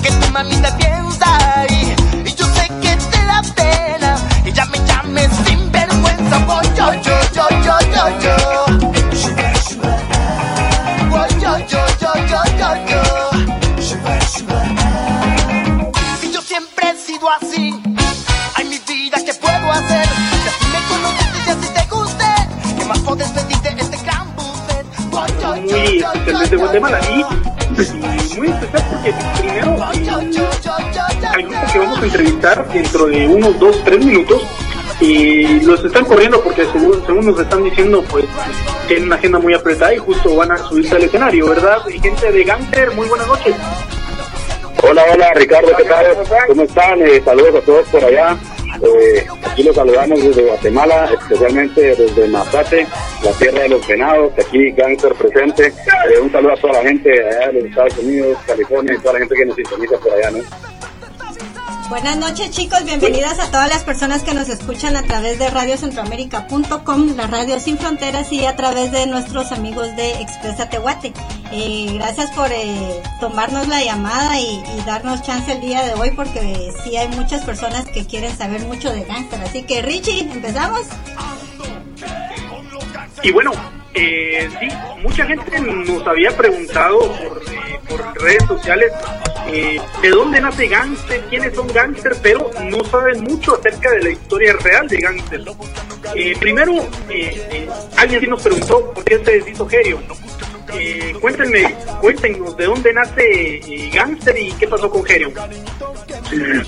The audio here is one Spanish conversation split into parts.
que tu mamita piensa. Y, y yo sé que te da pena que ya me llames sin vergüenza. Voy yo, yo, yo, yo, yo, yo. Voy yo, yo, yo, yo, yo, yo. Y yo siempre he sido así. Muy desde yo, Guatemala y, muy especial porque primero al grupo que vamos a entrevistar dentro de unos dos, tres minutos y los están corriendo porque según, según nos están diciendo pues tienen una agenda muy apretada y justo van a subirse al escenario, ¿verdad? Y gente de Gangster, muy buenas noches. Hola, hola Ricardo, ¿qué? ¿Cómo están? Eh, saludos a todos por allá. Eh, aquí los saludamos desde Guatemala, especialmente desde Mazate, la tierra de los venados, aquí Gangster presente. Eh, un saludo a toda la gente allá de los Estados Unidos, California y toda la gente que nos sintoniza por allá, ¿no? Buenas noches chicos, bienvenidas a todas las personas que nos escuchan a través de radiocentroamérica.com, la radio sin fronteras y a través de nuestros amigos de Expresa Tehuate. Eh, gracias por eh, tomarnos la llamada y, darnos chance el día de hoy porque sí hay muchas personas que quieren saber mucho de Gangster. Así que Richie, ¿empezamos? Y bueno, eh, sí, mucha gente nos había preguntado por, eh, por redes sociales eh, de dónde nace Gangster, quiénes son Gangster, pero no saben mucho acerca de la historia real de Gangster. Eh, primero, eh, eh, alguien sí nos preguntó por qué se deshizo Gerio. Eh, cuéntenme, cuéntenos de dónde nace Gangster y qué pasó con Gerio.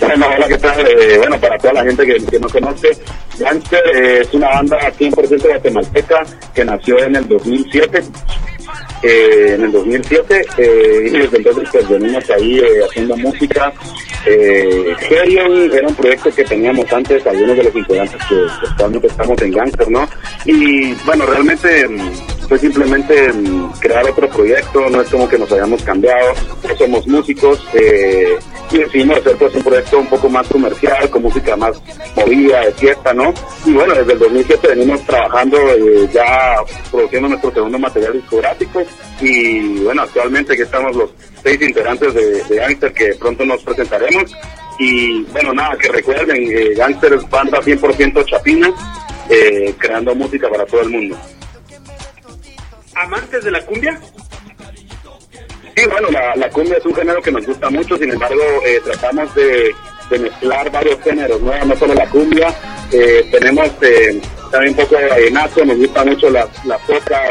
Bueno, hola, ¿qué tal? Bueno, para toda la gente que, no conoce, Gangster es una banda 100% guatemalteca que nació en el 2007. Eh, en el 2007 eh, y desde entonces pues venimos ahí eh, haciendo música. Eh, era un proyecto que teníamos antes, algunos de los integrantes que que estamos en Gangster, ¿no? Y bueno, realmente mm, fue simplemente mm, crear otro proyecto, no es como que nos hayamos cambiado, somos músicos eh, y decidimos hacer pues un proyecto un poco más comercial, con música más movida, de fiesta, ¿no? Y bueno, desde el 2007 venimos trabajando eh, ya produciendo nuestro segundo material discográfico y bueno, actualmente que estamos los seis integrantes de, de Gangster que pronto nos presentaremos y bueno, nada, que recuerden, eh, Gangster es banda 100% chapina, eh, creando música para todo el mundo. ¿Amantes de la cumbia? Sí, bueno, la, la cumbia es un género que nos gusta mucho, sin embargo, eh, tratamos de, mezclar varios géneros, ¿no? No solo la cumbia, eh, tenemos eh, también un poco de vallenato, nos gusta mucho la, la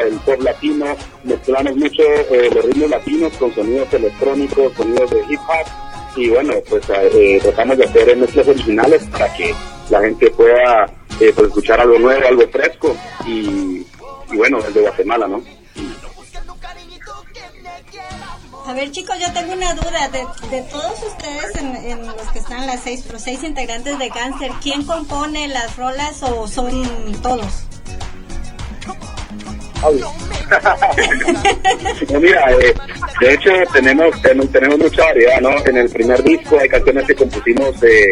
el pop latino, mezclamos mucho eh, los ritmos latinos con sonidos electrónicos, sonidos de hip hop, y bueno, pues eh, tratamos de hacer mezclas originales para que la gente pueda eh, pues, escuchar algo nuevo, algo fresco, y, y bueno, desde Guatemala, ¿no? A ver chicos, yo tengo una duda. De, de todos ustedes, en, en los que están las seis, los seis integrantes de Gangster, ¿quién compone las rolas o son todos? No, mira, eh, de hecho tenemos, tenemos tenemos mucha variedad, ¿no? En el primer disco hay canciones que compusimos eh,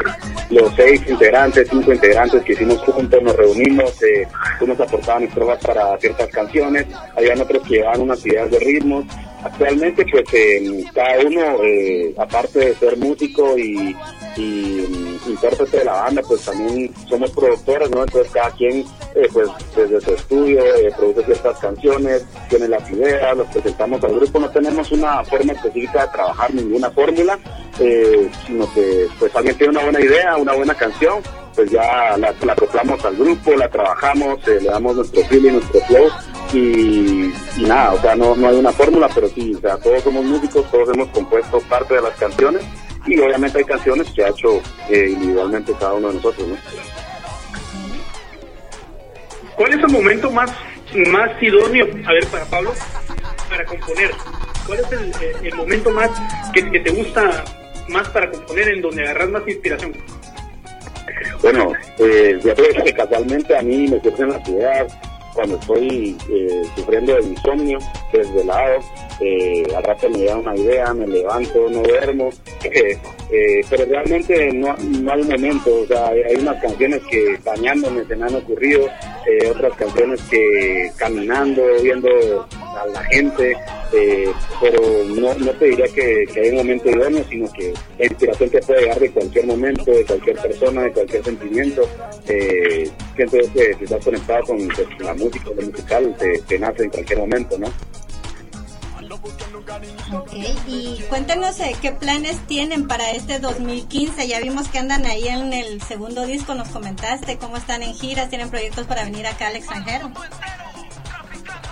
los seis integrantes, cinco integrantes que hicimos juntos, nos reunimos, eh, unos aportaban estrofas para ciertas canciones, habían otros que llevaban unas ideas de ritmos. Actualmente, pues eh, cada uno, eh, aparte de ser músico y, y mm, intérprete de la banda, pues también somos productores, ¿no? Entonces cada quien, eh, pues desde su estudio, eh, produce ciertas canciones, tiene las ideas, las presentamos al grupo, no tenemos una forma específica de trabajar ninguna fórmula, eh, sino que pues alguien tiene una buena idea, una buena canción, pues ya la, la acoplamos al grupo, la trabajamos, eh, le damos nuestro feeling, nuestro flow y, y nada, o sea, no, no hay una fórmula, pero sí, o sea, todos somos músicos, todos hemos compuesto parte de las canciones y obviamente hay canciones que ha hecho eh, individualmente cada uno de nosotros, ¿no? ¿Cuál es el momento más, más idóneo, a ver, para Pablo, para componer? ¿Cuál es el, el momento más que, te gusta más para componer, en donde agarras más inspiración? Bueno, eh, yo creo que casualmente a mí me surgen las ideas cuando estoy eh, sufriendo de insomnio, desvelado, eh, al rato me da una idea, me levanto, no duermo, eh, pero realmente no, no hay momento, o sea, hay, unas canciones que bañándome se me han ocurrido, eh, otras canciones que caminando, viendo a la gente, eh, pero no, no te diría que, que hay un momento idóneo, sino que la inspiración te puede llegar de cualquier momento, de cualquier persona, de cualquier sentimiento. Eh, siento que si estás conectado con pues, la música, lo musical, te, te nace en cualquier momento, ¿no? Ok, y cuéntenos eh, qué planes tienen para este 2015. Ya vimos que andan ahí en el segundo disco, nos comentaste cómo están en giras, tienen proyectos para venir acá al extranjero.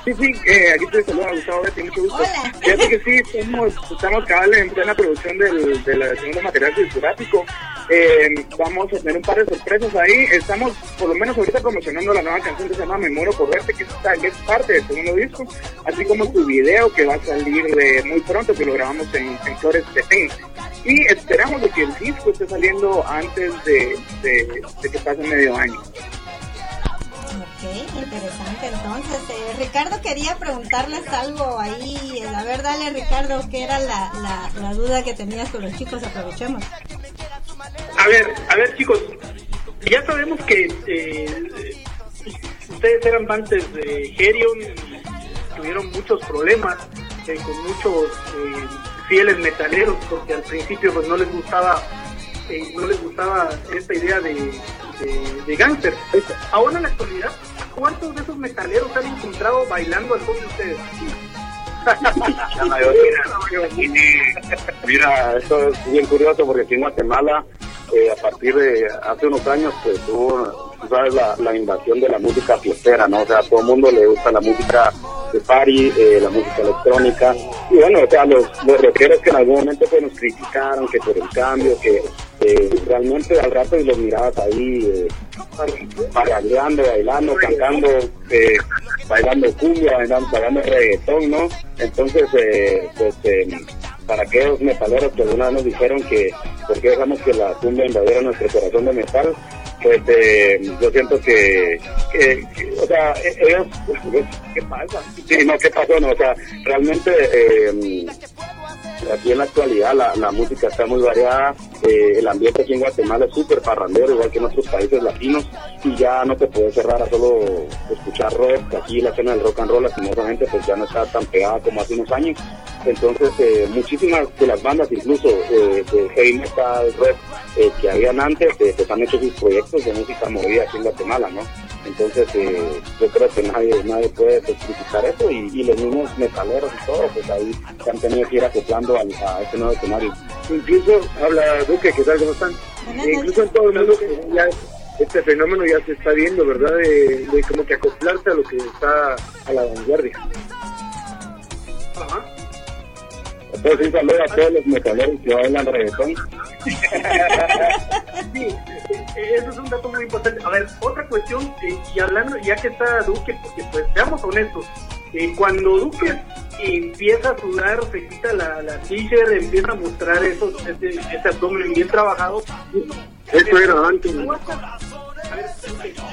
Sí, sí, eh, aquí te saluda Gustavo, te mucho gusto. Hola. Fíjate que sí, estamos, estamos cada vez en plena producción del, del segundo material discográfico. Eh, vamos a tener un par de sorpresas ahí. Estamos, por lo menos ahorita, promocionando la nueva canción que se llama Me Muero por Verte, que, es parte del segundo disco, así como tu video que va a salir de muy pronto, que lo grabamos en, en Flores de Ten. Y esperamos de que el disco esté saliendo antes de que pase medio año. Ok, interesante. Entonces, eh, Ricardo quería preguntarles algo ahí. A ver, dale, Ricardo, ¿qué era la, la, duda que tenías con los chicos? Aprovechemos. A ver, a ver chicos, ya sabemos que eh, ustedes eran antes de Herion y tuvieron muchos problemas eh, con muchos eh, fieles metaleros porque al principio pues no les gustaba eh, no les gustaba esta idea de, de, de gangster. Ahora en la actualidad, ¿cuántos de esos metaleros han encontrado bailando al son de ustedes? La Mira, esto es bien curioso porque aquí en Guatemala, eh, a partir de hace unos años, pues hubo, sabes, la, invasión de la música fiestera, ¿no? O sea, a todo el mundo le gusta la música de party, eh, la música electrónica. Y bueno, o sea, los, los que en algún momento pues, nos criticaron, que por el cambio, que eh, realmente al rato y los mirabas ahí eh, bailando, cantando, eh, bailando cumbia, bailando, bailando reggaetón, ¿no? Entonces, eh, pues, eh, para aquellos metaleros que alguna vez nos dijeron que por qué dejamos que la cumbia invadiera nuestro corazón de metal, pues eh, yo siento que, o sea, e- ellos, ¿qué pasa? Sí, no, ¿qué pasó? No, o sea, realmente eh, aquí en la actualidad la, la música está muy variada, eh, el ambiente aquí en Guatemala es súper parrandero, igual que en otros países latinos, y ya no te puedes cerrar a solo escuchar rock, aquí la escena del rock and roll lastimosamente pues ya no está tan pegada como hace unos años, entonces eh, muchísimas de las bandas incluso eh, de heavy metal, rock, que habían antes, pues han hecho sus proyectos de música movida aquí en Guatemala, ¿no? Entonces, eh, yo creo que nadie, nadie puede criticar eso y, y los mismos metaleros y todo, pues ahí se han tenido que ir acoplando al, a este nuevo escenario. Incluso, habla Duque, ¿qué tal? ¿Cómo están? Buenas E incluso en todo el mundo ya este fenómeno ya se está viendo, ¿verdad? De, de como que acoplarse a lo que está a la vanguardia. Ajá. Entonces, un saludo a todos los metaleros que bailan reggaetón. Sí, eso es un dato muy importante. A ver, otra cuestión, eh, y hablando, ya que está Duque, porque pues seamos honestos, eh, cuando Duque empieza a sudar, se quita la, la t-shirt, empieza a mostrar esos, ese, ese abdomen bien trabajado. Eso era antes. ¿Cuántas, a ver,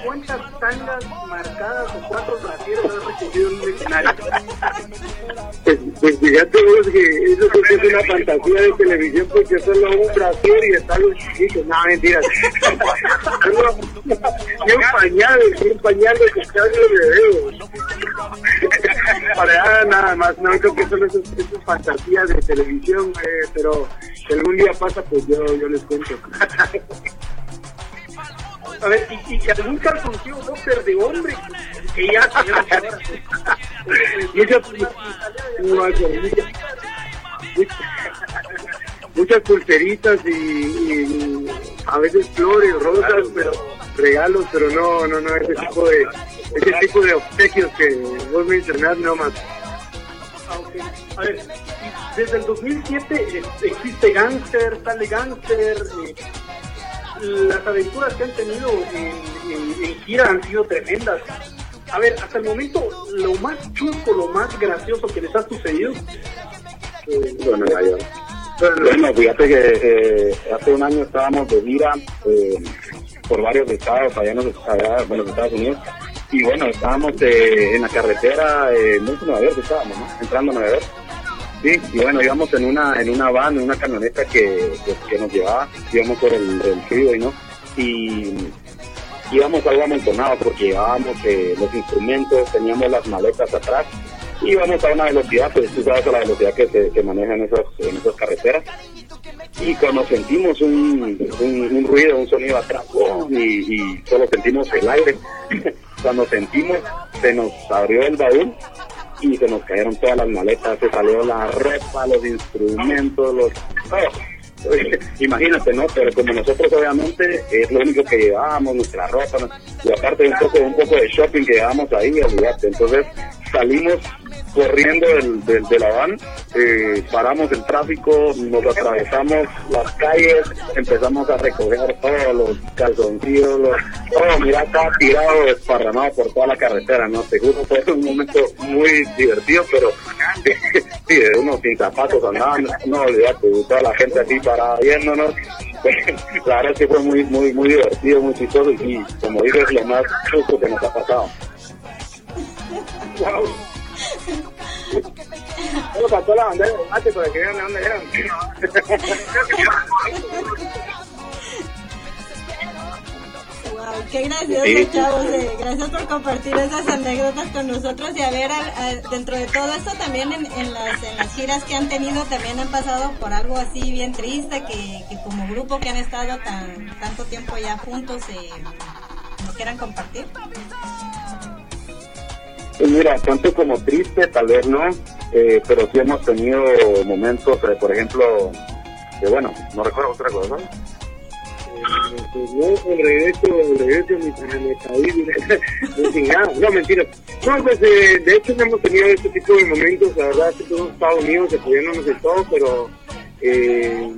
¿cuántas tangas marcadas o cuántos brasieres has recibido en un escenario? Pues, pues fíjate vos que eso que es una fantasía de televisión porque solo un brasier y está los chiquitos. No, mentiras. y un pañal, y un pañal de pescado de bebé. Para nada más, no creo que son esas, esas fantasías de televisión, eh, pero si algún día pasa, pues yo, yo les cuento. A ver, y, y algún calzoncillo boxer de hombre que ya Muchas, muchas pulseritas y, a veces flores, rosas, pero regalos, pero no, no, no, ese tipo de, ese tipo de obsequios que vos mencionás, no más. A ver, desde el 2007 eh, existe Gangster, sale Gangster, eh, las aventuras que han tenido en, gira han sido tremendas. A ver, hasta el momento, lo más chusco, lo más gracioso que les ha sucedido. Bueno, fíjate que eh, hace un año estábamos de gira eh, por varios estados allá en los, Estados Unidos y bueno, estábamos eh, en la carretera, eh, no en Nueva York estábamos. Entrando a Nueva York. Sí, y bueno, íbamos en una en una van, en una camioneta que, que, nos llevaba, íbamos por el, el freeway, ¿no? Y íbamos algo amontonados porque llevábamos eh, los instrumentos, teníamos las maletas atrás íbamos a una velocidad, pues tú sabes a la velocidad que se que maneja en esas, en esas carreteras. Y cuando sentimos un, un, ruido, un sonido atrás, y, y solo sentimos el aire, cuando sentimos, se nos abrió el baúl y se nos cayeron todas las maletas, se salió la ropa, los instrumentos, los... Imagínate, ¿no? Pero como nosotros obviamente es lo único que llevábamos, nuestra ropa, y aparte un poco, un poco de shopping que llevábamos ahí, olvídate. Entonces salimos corriendo del, del, de la van, eh, paramos el tráfico, nos atravesamos las calles, empezamos a recoger todos los calzoncillos, los, todo, mira, estaba tirado, desparramado por toda la carretera, ¿no? Seguro fue un momento muy divertido, pero sí, uno sin zapatos andaban, no olvidate, toda la gente así para viéndonos. la verdad es que fue muy, muy, muy divertido, muy chistoso y como dices, lo más justo que nos ha pasado. Solo pasó la bandera de mate para que vean de dónde eran. Wow, qué gracioso, chavos. Eh. Gracias por compartir esas anécdotas con nosotros y a ver, dentro de todo esto también en, en, las, en las giras que han tenido también han pasado por algo así bien triste que, que como grupo que han estado tan tanto tiempo ya juntos eh, quieran compartir. Pues mira, tanto como triste, tal vez no, eh, pero sí hemos tenido momentos, eh, por ejemplo, que bueno, no recuerdo otra cosa. Eh, no, mentira. No, pues de hecho no hemos tenido este tipo de momentos, la verdad, que todos Estados Unidos apoyándonos de todo, pero eh,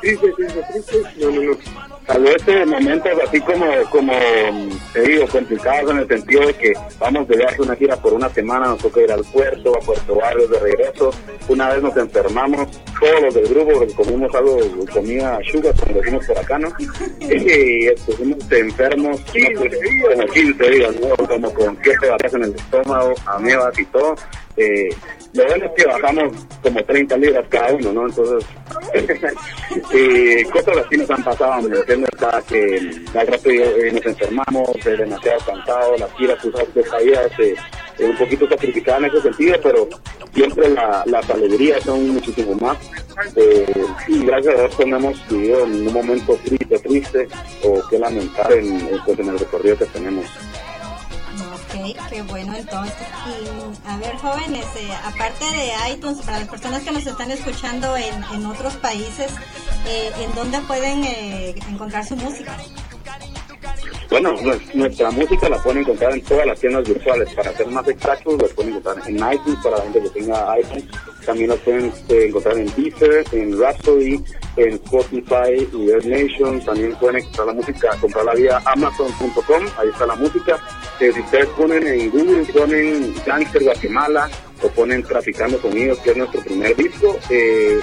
triste, triste, triste, no, no, no tal vez en momentos así como, como te digo, complicados en el sentido de que vamos de viaje una gira por una semana, nos toca ir al puerto, a Puerto Barrios de regreso. Una vez nos enfermamos, todos los del grupo, porque comimos algo, comida sugar, como decimos por acá, ¿no? Y estuvimos enfermos, 15 como 15 días, ¿no? como con siete barras en el estómago, amebas y todo. Eh, lo bueno es que bajamos como 30 libras cada uno, ¿no? Entonces, eh, cosas así nos han pasado, ¿me que al rato eh, nos enfermamos, eh, demasiado cansados, las giras, tus caídas, eh, un poquito sacrificadas en ese sentido, pero siempre la, las alegrías son muchísimo más. Eh, y gracias a Dios pues, no hemos vivido en un momento triste, triste o que lamentar en, pues, en el recorrido que tenemos. Ok, qué bueno entonces. Y a ver, jóvenes, eh, aparte de iTunes, para las personas que nos están escuchando en, otros países, eh, ¿en dónde pueden eh, encontrar su música? Bueno, nuestra música la pueden encontrar en todas las tiendas virtuales. Para ser más exactos, la pueden encontrar en iTunes para la gente que tenga iPhone. También la pueden encontrar en Deezer, en Rhapsody, en Spotify y Air Nation. También pueden encontrar la música, comprarla vía Amazon.com. Ahí está la música. Eh, si ustedes ponen en Google, ponen Gangster Guatemala o ponen Traficando Sonidos, que es nuestro primer disco, eh,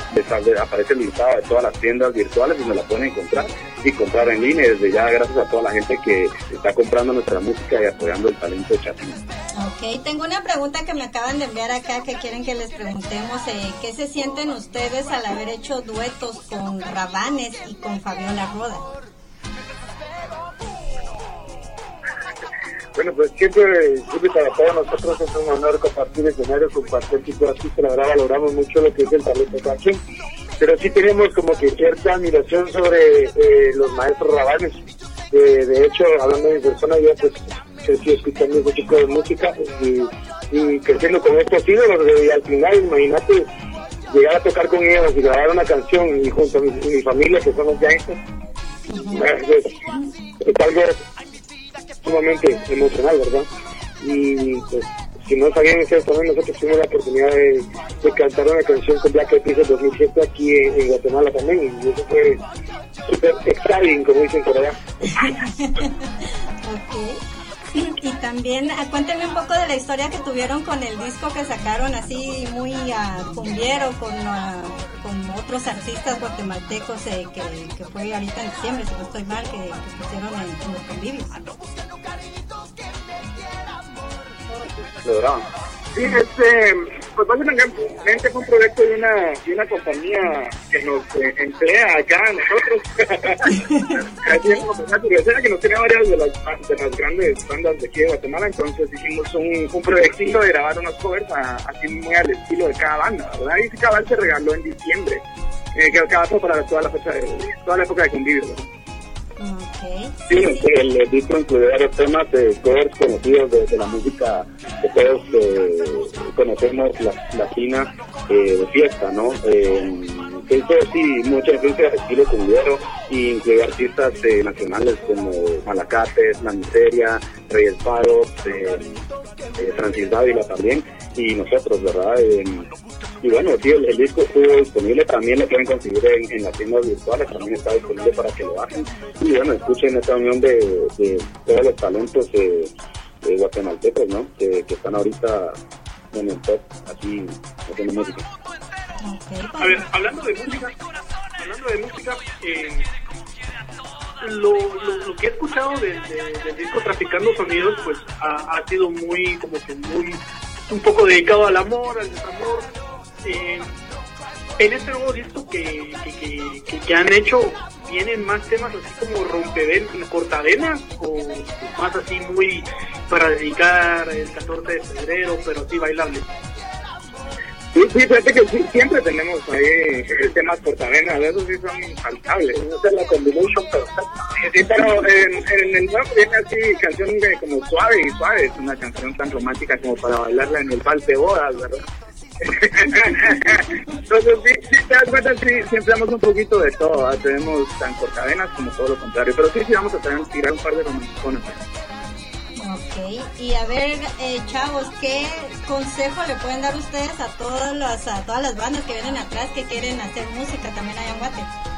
aparece el listado de todas las tiendas virtuales y me la pueden encontrar y comprar en línea. Desde ya, gracias a toda la gente que está comprando nuestra música y apoyando el talento de Chapín. Ok, tengo una pregunta que me acaban de enviar acá que quieren que les preguntemos. Eh, ¿Qué se sienten ustedes al haber hecho duetos con Rabanes y con Fabiola Roda? Bueno, pues siempre, siempre para todos nosotros es un honor compartir escenario, compartir tipo así, la verdad valoramos mucho lo que es el talento de aquí. Pero sí tenemos como que cierta admiración sobre eh, los maestros rabanes. de hecho, hablando de mi persona, yo pues crecí escuchando ese tipo de música y, y creciendo con estos ídolos y al final, imagínate, llegar a tocar con ellos y grabar una canción y junto a mi, familia que somos ya es, es algo sumamente emocional, ¿verdad? Y pues, si no sabían ustedes también, nosotros tuvimos la oportunidad de, cantar una canción con Black Eyed Peas en 2007 aquí en, Guatemala también, y eso fue súper exciting, como dicen por allá. Y también ah, cuéntenme un poco de la historia que tuvieron con el disco que sacaron así muy uh, cumbiero con, uh, con otros artistas guatemaltecos eh, que, que, fue ahorita en diciembre, si no estoy mal, que, que pusieron en, en los convivios. Sí, este, Pues básicamente fue un proyecto de una, de una compañía que nos eh, emplea acá a nosotros. Así es como que nos tiene varias de las, de las grandes bandas de aquí de Guatemala, entonces hicimos un, un proyectito de grabar unos covers a- así muy al estilo de cada banda, ¿verdad? Y ese cabal se regaló en diciembre, eh, que acaba para toda la fecha de, toda la época de convivio. ¿verdad? Ok. Sí, el, el disco incluye varios temas de covers conocidos de, la música que todos eh, conocemos, la, latina, eh, de fiesta, ¿no? Eh, que hizo, sí, mucha influencia de estilo cumbiero y incluye artistas eh, nacionales como Malacates, La Miseria, Reyes Paros, eh, eh, Francis Dávila también y nosotros, ¿verdad? Y bueno, sí, el, el disco estuvo disponible, también lo pueden conseguir en, en las tiendas virtuales, también está disponible para que lo hagan. Y bueno, escuchen esta unión de, de todos los talentos eh, eh, guatemaltecos, ¿no? Que, que están ahorita en el top, así, haciendo música. A ver, hablando de música, hablando de música, eh, lo, lo, lo que he escuchado de- de- del disco Traficando Sonidos, pues ha, ha sido muy, como que muy, un poco dedicado al amor, al desamor. Eh, en este nuevo disco que, que, que, han hecho, ¿vienen más temas así como rompeven, cortavenas o más así muy para dedicar el 14 de febrero, pero así bailable? Sí, sí, fíjate que sí, siempre tenemos ahí eh, temas cortavenas, esos sí son infaltables. Esa es la combination perfecta. Sí, sí, pero en, en el nuevo viene así canción de como suave y suave, es una canción tan romántica como para bailarla en el de bodas, ¿verdad? Entonces sí, te das cuenta, sí, siempre damos un poquito de todo, tenemos tan cortavenas como todo lo contrario, pero sí, sí vamos a tener, tirar un par de romanticones. ok. Y a ver, eh, chavos, ¿qué consejo le pueden dar ustedes a todas las, a todas las bandas que vienen atrás que quieren hacer música también allá en Guate?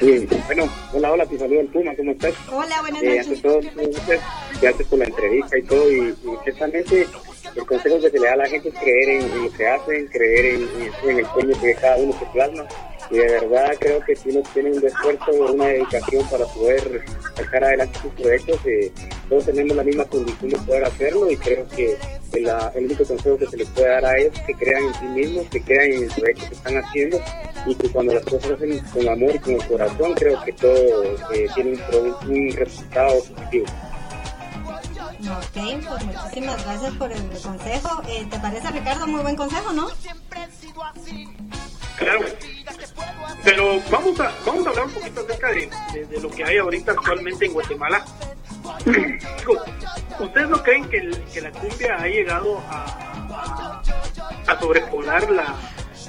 Sí, bueno, hola, hola, te saludo el Puma, ¿cómo estás? Hola, buenas Eh, ante noches. todo, muchas gracias por la entrevista y todo. Y, ciertamente, el consejo que se le da a la gente es creer en, en lo que hacen, creer en, en- el sueño que cada uno se plasma. Y de verdad creo que si uno tiene un esfuerzo, una dedicación para poder sacar adelante sus proyectos, eh, todos tenemos la misma condición de poder hacerlo. Y creo que la- el único consejo que se les puede dar a ellos es que crean en sí mismos, que crean en el proyecto que están haciendo. Y que cuando las cosas se hacen con amor y con el corazón, creo que todo eh, tiene un, un resultado positivo. Ok, pues muchísimas gracias por el consejo. Eh, ¿Te parece, Ricardo? Muy buen consejo, ¿no? Claro. Pero vamos a, vamos a hablar un poquito acerca de, de- de lo que hay ahorita actualmente en Guatemala. ¿Ustedes no creen que, el- que la cumbia ha llegado a, a, a sobrepolar la,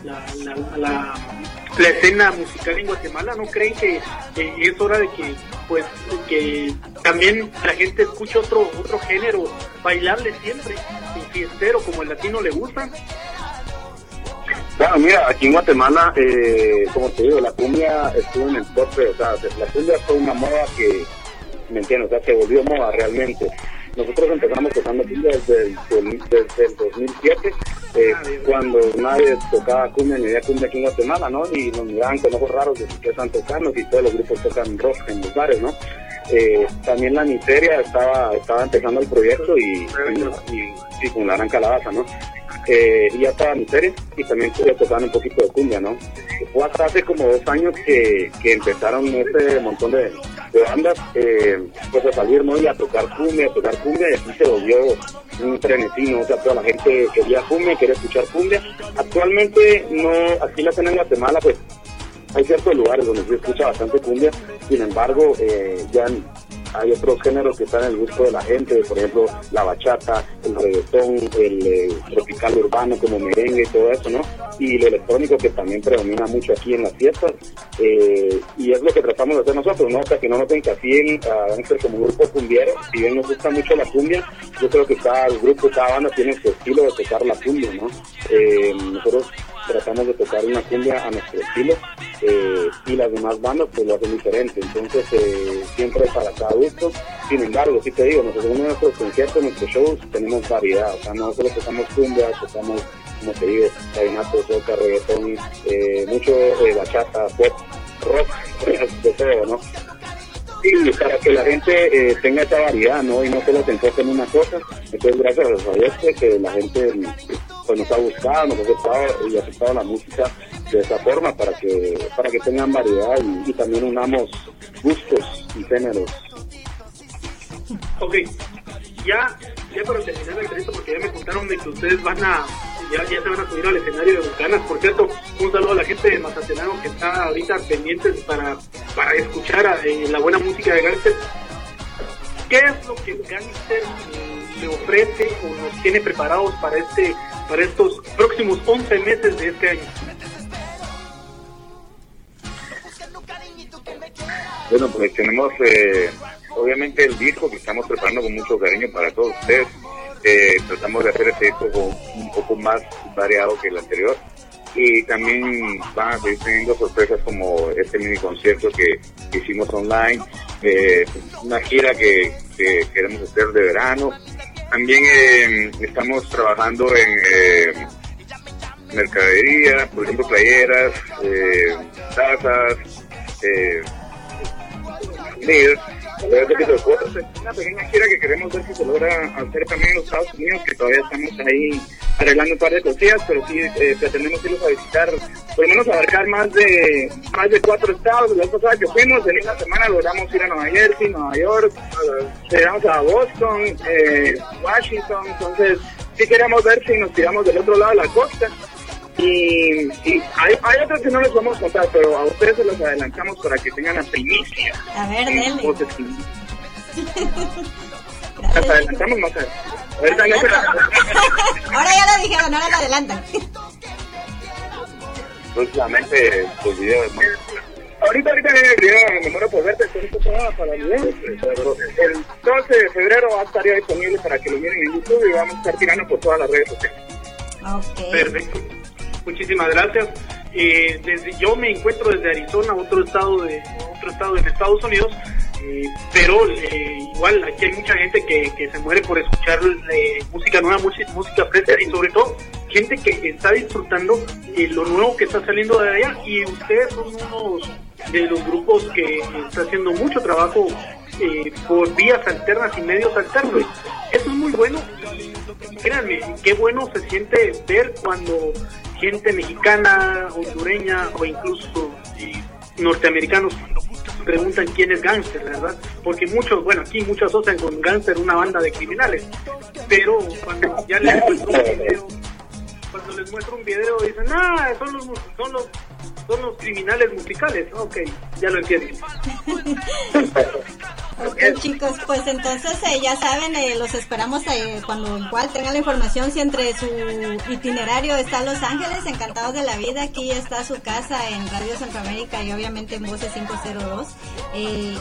la, la, la- la escena musical en Guatemala? ¿No creen que, es hora de que pues que también la gente escuche otro otro género bailable siempre, y fiestero como el latino le gusta? Bueno, mira, aquí en Guatemala, eh, como te digo, la cumbia estuvo en el tope, o sea, la cumbia fue una moda que, ¿me entiendes? O sea, se volvió moda realmente. Nosotros empezamos tocando cumbia desde el, desde el 2007, eh, cuando nadie tocaba cumbia ni había cumbia aquí en Guatemala, ¿no? Y nos miraban con ojos raros de que están tocando y todos los grupos tocan rock en los bares, ¿no? Eh, también la miseria estaba, estaba empezando el proyecto y, y, y- y con la gran calabaza, ¿no? eh, y ya estaba miseria y también estuve tocando un poquito de cumbia, ¿no? Fue hasta hace como dos años que, que empezaron ese montón de, de bandas eh, pues a salir, ¿no? Y a tocar cumbia, a tocar cumbia y así se volvió un frenesí, ¿no? O sea, toda la gente quería cumbia, quería escuchar cumbia. Actualmente no, aquí la tenemos en Guatemala, pues hay ciertos lugares donde se escucha bastante cumbia, sin embargo, eh, ya hay otros géneros que están en el gusto de la gente, por ejemplo, la bachata, el reggaetón, el eh, tropical urbano como merengue y todo eso, ¿no? Y lo electrónico que también predomina mucho aquí en las fiestas, eh, y es lo que tratamos de hacer nosotros, ¿no? Sea, que no nos encasíen a Gangster como un grupo cumbiero, si bien nos gusta mucho la cumbia, yo creo que cada grupo, cada banda tiene su estilo de tocar la cumbia, ¿no? Eh, nosotros tratamos de tocar una cumbia a nuestro estilo eh, y las demás bandas pues lo hacen diferente. Entonces eh, siempre para cada gusto. Sin embargo sí te digo nosotros en nuestros conciertos en nuestros shows tenemos variedad. O sea no solo tocamos cumbia tocamos como te digo vallenato soca reggaetón eh, mucho eh, bachata pop rock de todo no y para que la gente tenga esa variedad, ¿no? Y no solo se enfoque en una cosa, Entonces, gracias a Dios que la gente pues, nos ha buscado, nos ha aceptado y ha aceptado la música de esa forma para que para que tengan variedad y, también unamos gustos y géneros. Ok, ya, ya para terminar la entrevista, porque ya me contaron de que ustedes van a, ya, ya se van a subir al escenario de Bucanas. Por cierto, un saludo a la gente de Mazatenango que está ahorita pendientes para, para escuchar eh, la buena música de Gangster. ¿Qué es lo que Gangster eh, le ofrece o nos tiene preparados para este para estos próximos 11 meses de este año? Bueno, pues tenemos eh, obviamente el disco que estamos preparando con mucho cariño para todos ustedes. Eh, tratamos de hacer este disco un poco más variado que el anterior. Y también van a seguir teniendo sorpresas como este mini concierto que, hicimos online, eh, una gira que, queremos hacer de verano. También eh, estamos trabajando en mercadería, por ejemplo, playeras, tazas, eh, una pequeña gira que queremos ver si se logra hacer también en los Estados Unidos, que todavía estamos ahí arreglando un par de cosillas, pero sí eh, pretendemos irlos a visitar, por lo menos abarcar más de más de cuatro estados. La pasada que fuimos, en una semana logramos ir a Nueva Jersey, Nueva York, llegamos a Boston, eh, Washington, entonces sí queremos ver si nos tiramos del otro lado de la costa. Y, hay, hay otros que no les vamos a contar, pero a ustedes se los adelantamos para que tengan la primicia. A ver, dele. Las adelantamos más Ahorita Ahora ya lo dijeron, ahora lo adelantan. Próximamente, pues videos, Ahorita, ahorita viene el video, me muero por verte, para el El 12 de febrero va a estar ya disponible para que lo miren en YouTube y vamos a estar tirando por todas las redes sociales. Okay. Perfecto. Muchísimas gracias. Eh, desde, yo me encuentro desde Arizona, otro estado de otro estado en Estados Unidos, eh, pero eh, igual aquí hay mucha gente que, que se muere por escuchar música nueva, música, fresca y sobre todo gente que está disfrutando lo nuevo que está saliendo de allá y ustedes son uno de los grupos que está haciendo mucho trabajo por vías alternas y medios alternos. Eso es muy bueno. Créanme, qué bueno se siente ver cuando gente mexicana, hondureña o incluso norteamericanos preguntan quién es gánster, ¿verdad? Porque muchos, bueno, aquí muchos asocian con gánster una banda de criminales, pero cuando ya les muestro un video, cuando les muestro un video dicen, ah, son los, son los, son los criminales musicales, ok, ya lo entiendo. Ok chicos, pues entonces eh, ya saben, eh, los esperamos eh, cuando igual tengan la información, si entre su itinerario está Los Ángeles, encantados de la vida, aquí está su casa en Radio Centroamérica y obviamente en Voces 502. y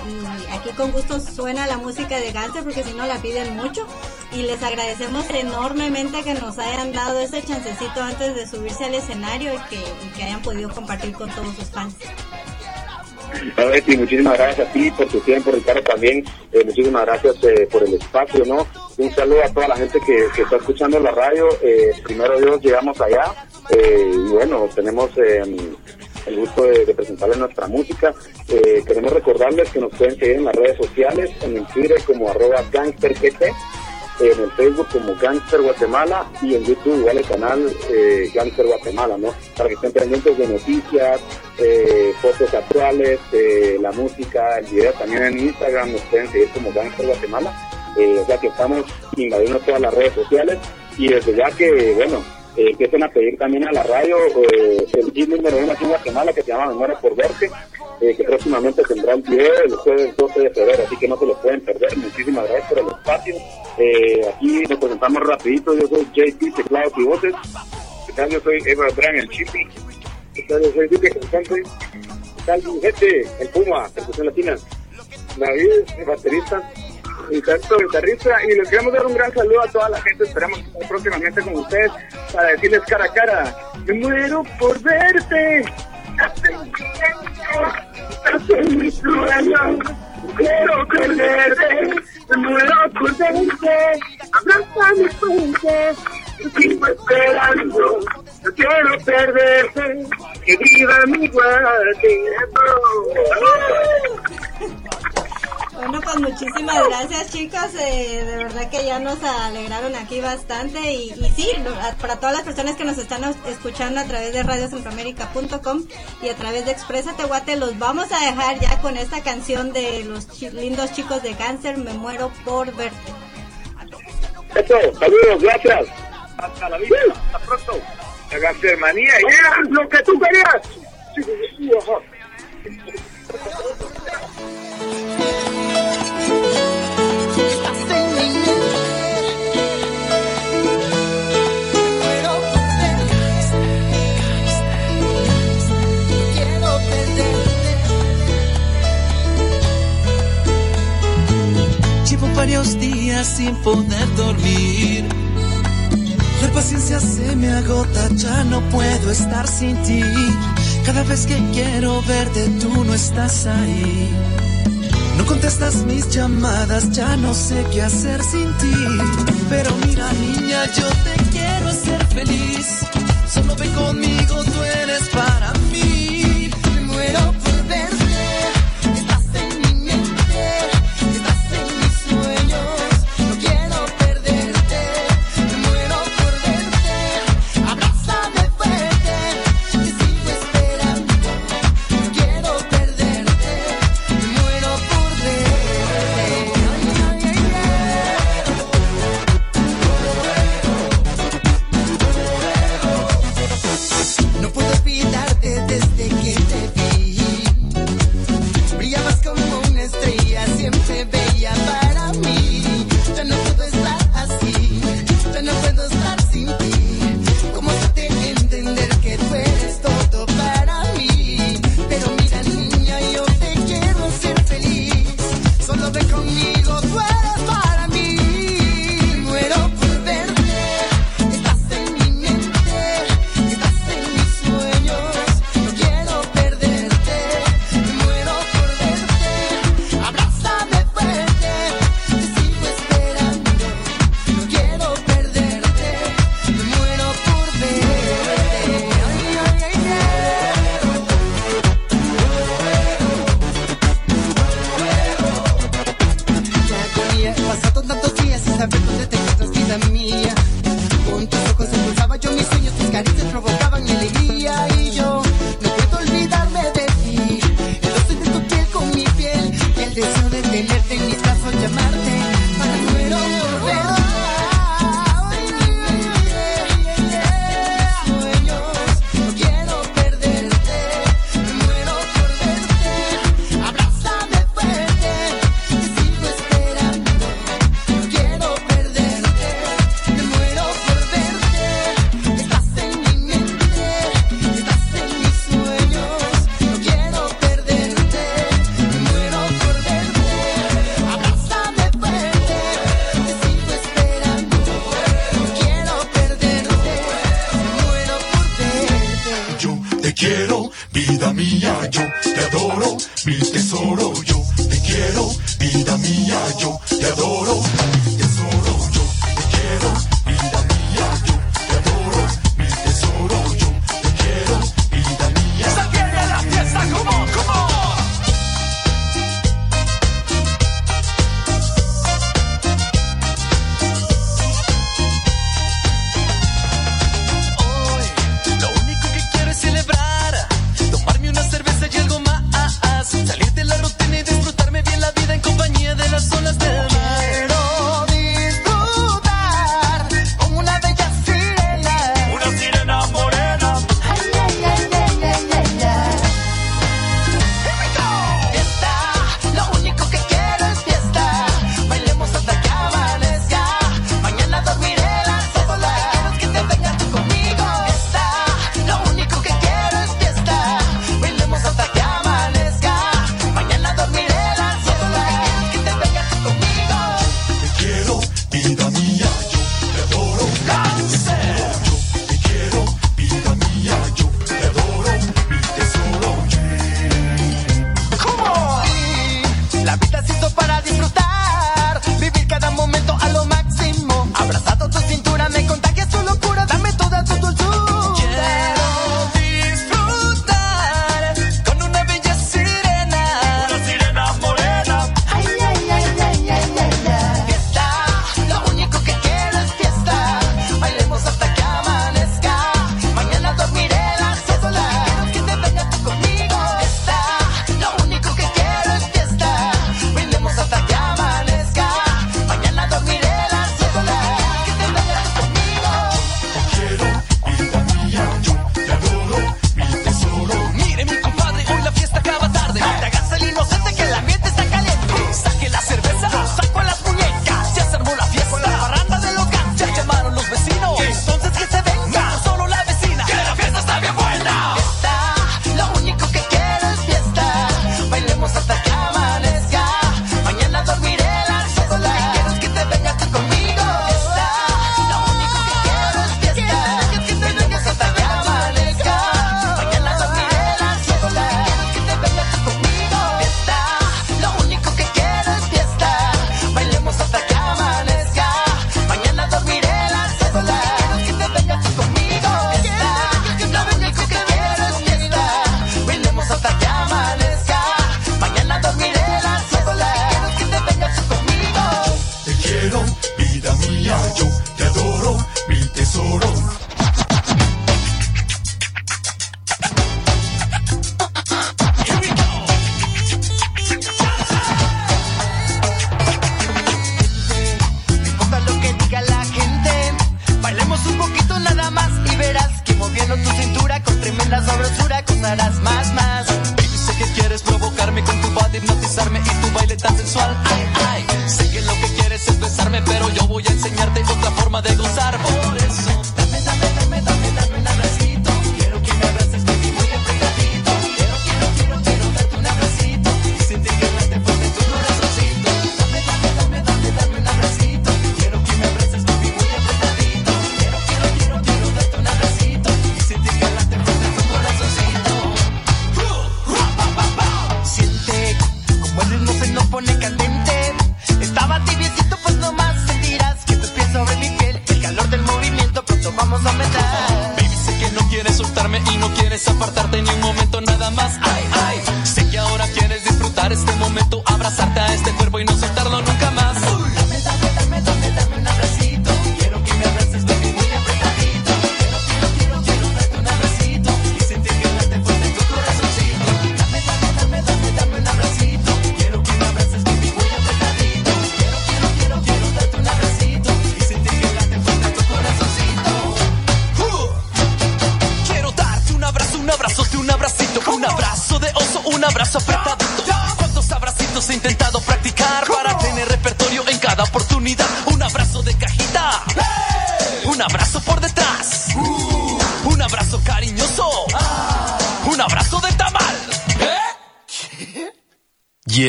aquí con gusto suena la música de Gante porque si no la piden mucho. Y les agradecemos enormemente que nos hayan dado ese chancecito antes de subirse al escenario y que hayan podido compartir con todos sus fans muchísimas gracias a ti por tu tiempo, Ricardo, también. Eh, muchísimas gracias eh, por el espacio, ¿no? Un saludo a toda la gente que, está escuchando la radio. Eh, primero Dios, llegamos allá. y bueno, tenemos em, el gusto de, presentarles nuestra música. queremos recordarles que nos pueden seguir en las redes sociales, en el Twitter como arroba en el Facebook como Gangster Guatemala y en YouTube igual el canal eh, Gangster Guatemala, ¿no? Para que estén pendientes de noticias, eh, fotos actuales, eh, la música, el video también en Instagram nos pueden seguir como Gangster Guatemala, eh, o sea que estamos invadiendo todas las redes sociales y desde ya que, bueno, eh, empiecen a pedir también a la radio eh, el número uno aquí en Guatemala que se llama Memoria por Verte, eh, que próximamente tendrá el video el jueves 12 de febrero, así que no se lo pueden perder. Muchísimas gracias por el espacio. Eh, aquí nos presentamos rapidito, yo soy JP, teclados y voces. ¿Qué tal? Yo soy Eva Bryan, el Chipi. ¿Qué tal? Yo soy Duque Cantante. ¿Qué tal? Gente, el Puma, percusión latina. David, el baterista guitarrista y les queremos dar un gran saludo a toda la gente, esperamos estar próximamente con ustedes para decirles cara a cara, me muero por verte, mi sueño, quiero perderte, me muero por verte, abraza mi fuente, sigo esperando, no quiero perderte, que viva mi guardia. Bueno, pues muchísimas gracias chicos, eh, de verdad que ya nos alegraron aquí bastante y, sí, para todas las personas que nos están escuchando a través de radiocentroamérica.com y a través de Expresa Tehuate, los vamos a dejar ya con esta canción de los lindos chicos de cáncer, Me muero por verte. Eso, saludos, gracias. Hasta la vista, hasta pronto. La ya, lo que tú querías. Varios días sin poder dormir. La paciencia se me agota, ya no puedo estar sin ti. Cada vez que quiero verte, tú no estás ahí. No contestas mis llamadas, ya no sé qué hacer sin ti. Pero mira, niña, yo te quiero hacer feliz. vida mía, yo te adoro, mi tesoro.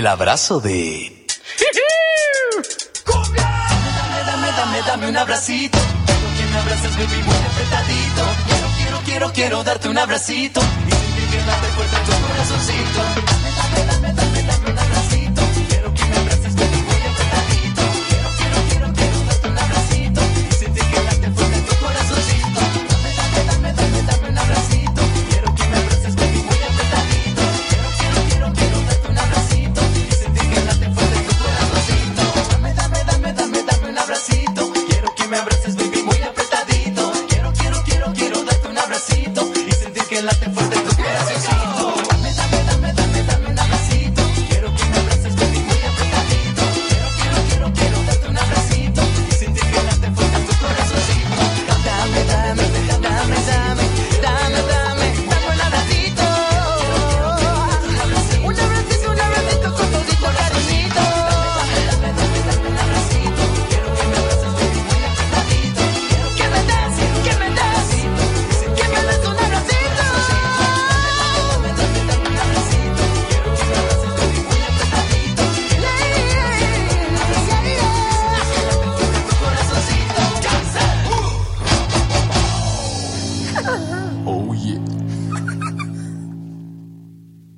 el abrazo de. ¡Cumbia! Dame, dame, dame, dame un abracito. Quiero que me abraces, baby, muy apretadito. Quiero, quiero, quiero, quiero darte un abracito. Y sentir que late fuerte en tu corazoncito.